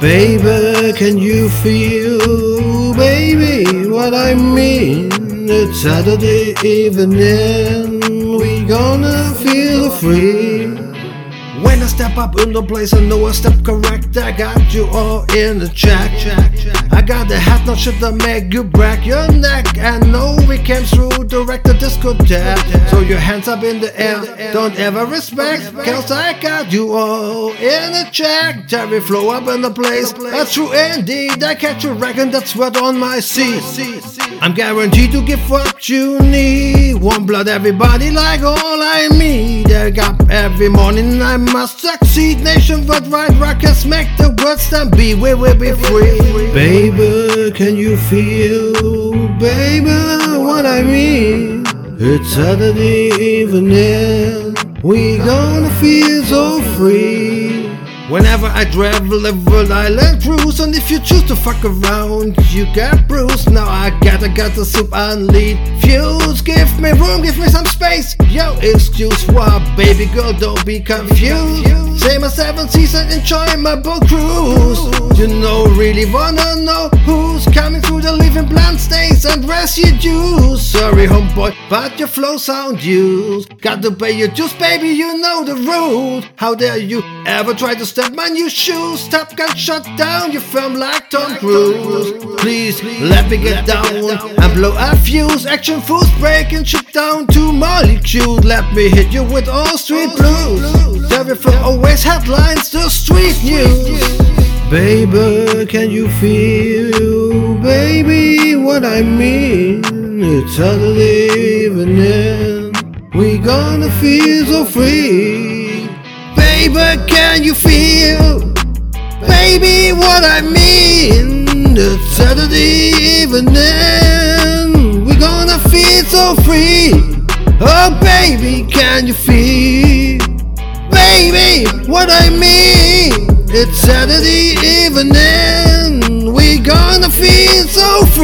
Baby, can you feel, baby, what I mean? It's Saturday evening, we gonna feel free. Step up in the place, I know I step correct. I got you all in the check. I got the hat notch that make you break your neck. And know we came through direct the discotheque. So your hands up in the air, don't ever respect. Cause I got you all in the check. Terry flow up in the place. That's true indeed. I catch you reckon that's what on my seat. I'm guaranteed to give what you need. One blood, everybody like all I need. I got every morning I must succeed. Nationwide right rockets make the world stand be. We will be free. Baby, can you feel, baby, what I mean? It's Saturday evening. We gonna feel so free. Whenever I travel the world island cruise And if you choose to fuck around you get bruised Now I gotta get the soup and lead fuse Give me room, give me some space. Yo, excuse what, baby girl, don't be confused. Say my seven seas and enjoy my boat cruise. You know, really wanna know stains and residues Sorry homeboy, but your flow sound used. Got to pay your dues, baby, you know the rules. How dare you ever try to step my new shoes? Top Gun shut down your firm like Tom Cruise Please let me get down and blow a fuse. Action fools breaking shit down to molecules Let me hit you with all street blues. Everything always headlines the street news Baby, can you feel, baby, what I mean? It's Saturday evening, we gonna feel so free. Baby, can you feel, baby, what I mean? It's Saturday evening, we gonna feel so free. Oh, baby, can you feel? baby, what I mean. It's Saturday evening, we gonna feel so.